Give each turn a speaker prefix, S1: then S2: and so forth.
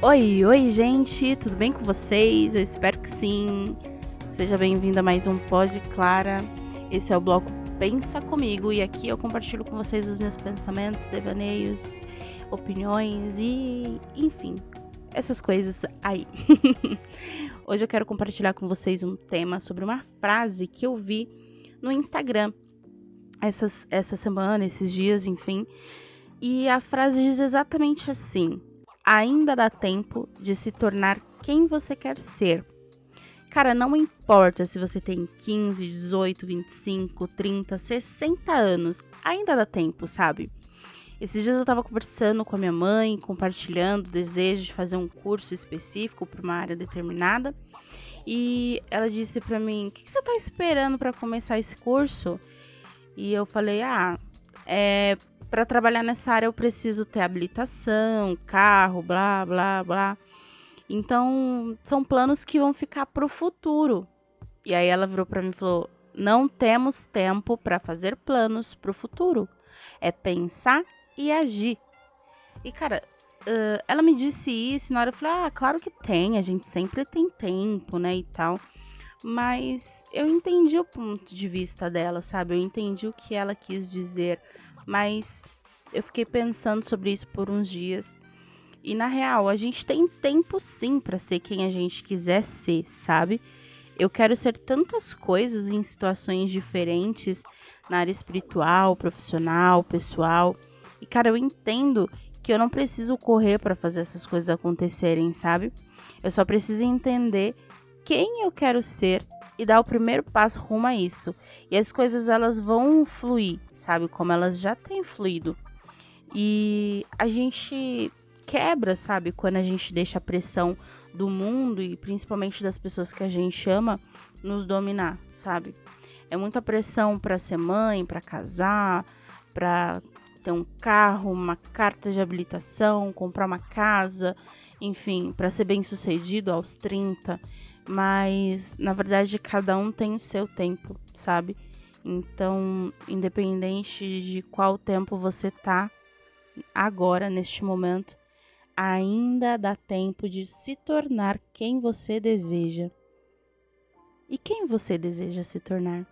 S1: Oi, oi, gente, tudo bem com vocês? Eu espero que sim. Seja bem-vindo a mais um Pod Clara. Esse é o bloco Pensa Comigo e aqui eu compartilho com vocês os meus pensamentos, devaneios, opiniões e, enfim, essas coisas aí. Hoje eu quero compartilhar com vocês um tema sobre uma frase que eu vi no Instagram essas, essa semana, esses dias, enfim. E a frase diz exatamente assim: ainda dá tempo de se tornar quem você quer ser. Cara, não importa se você tem 15, 18, 25, 30, 60 anos, ainda dá tempo, sabe? Esses dias eu tava conversando com a minha mãe, compartilhando o desejo de fazer um curso específico para uma área determinada. E ela disse para mim: "O que, que você tá esperando para começar esse curso?" E eu falei: "Ah, é para trabalhar nessa área eu preciso ter habilitação, carro, blá, blá, blá. Então, são planos que vão ficar para o futuro. E aí ela virou para mim e falou: "Não temos tempo para fazer planos para o futuro. É pensar e agir". E cara, ela me disse isso, e na hora eu falei: "Ah, claro que tem, a gente sempre tem tempo, né, e tal". Mas eu entendi o ponto de vista dela, sabe? Eu entendi o que ela quis dizer mas eu fiquei pensando sobre isso por uns dias. E na real, a gente tem tempo sim para ser quem a gente quiser ser, sabe? Eu quero ser tantas coisas em situações diferentes, na área espiritual, profissional, pessoal. E cara, eu entendo que eu não preciso correr para fazer essas coisas acontecerem, sabe? Eu só preciso entender quem eu quero ser e dar o primeiro passo rumo a isso. E as coisas elas vão fluir, sabe? Como elas já têm fluído. E a gente quebra, sabe? Quando a gente deixa a pressão do mundo e principalmente das pessoas que a gente ama nos dominar, sabe? É muita pressão para ser mãe, para casar, para ter um carro, uma carta de habilitação, comprar uma casa, enfim, para ser bem-sucedido aos 30 mas na verdade cada um tem o seu tempo, sabe? Então, independente de qual tempo você tá agora neste momento, ainda dá tempo de se tornar quem você deseja. E quem você deseja se tornar?